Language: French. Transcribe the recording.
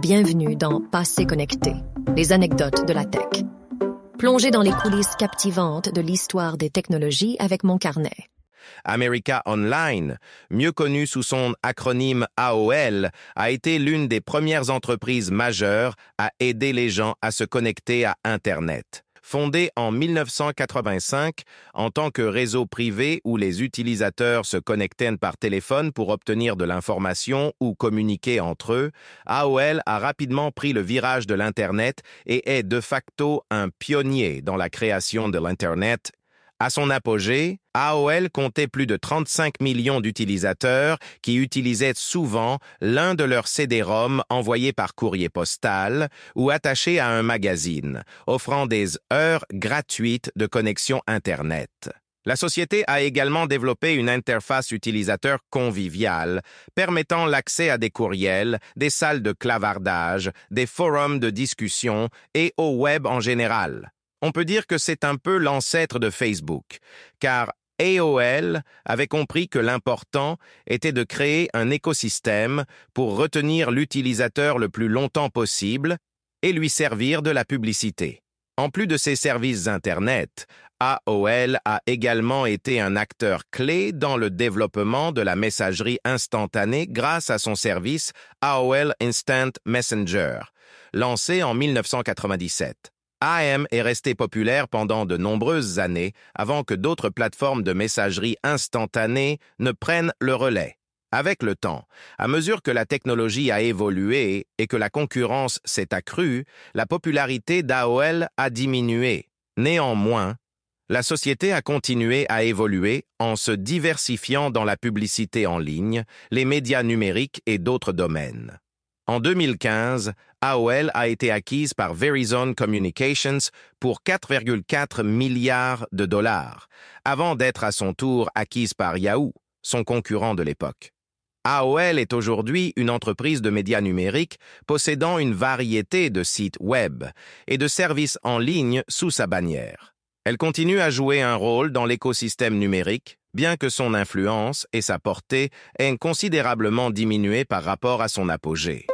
Bienvenue dans Passé connecté, les anecdotes de la tech. Plongez dans les coulisses captivantes de l'histoire des technologies avec mon carnet. America Online, mieux connu sous son acronyme AOL, a été l'une des premières entreprises majeures à aider les gens à se connecter à Internet. Fondée en 1985 en tant que réseau privé où les utilisateurs se connectaient par téléphone pour obtenir de l'information ou communiquer entre eux, AOL a rapidement pris le virage de l'Internet et est de facto un pionnier dans la création de l'Internet à son apogée, AOL comptait plus de 35 millions d'utilisateurs qui utilisaient souvent l'un de leurs CD-ROM envoyés par courrier postal ou attachés à un magazine, offrant des heures gratuites de connexion Internet. La société a également développé une interface utilisateur conviviale, permettant l'accès à des courriels, des salles de clavardage, des forums de discussion et au web en général. On peut dire que c'est un peu l'ancêtre de Facebook, car AOL avait compris que l'important était de créer un écosystème pour retenir l'utilisateur le plus longtemps possible et lui servir de la publicité. En plus de ses services Internet, AOL a également été un acteur clé dans le développement de la messagerie instantanée grâce à son service AOL Instant Messenger, lancé en 1997. AM est resté populaire pendant de nombreuses années avant que d'autres plateformes de messagerie instantanée ne prennent le relais. Avec le temps, à mesure que la technologie a évolué et que la concurrence s'est accrue, la popularité d'AOL a diminué. Néanmoins, la société a continué à évoluer en se diversifiant dans la publicité en ligne, les médias numériques et d'autres domaines. En 2015, AOL a été acquise par Verizon Communications pour 4,4 milliards de dollars, avant d'être à son tour acquise par Yahoo, son concurrent de l'époque. AOL est aujourd'hui une entreprise de médias numériques possédant une variété de sites web et de services en ligne sous sa bannière. Elle continue à jouer un rôle dans l'écosystème numérique, bien que son influence et sa portée aient considérablement diminué par rapport à son apogée.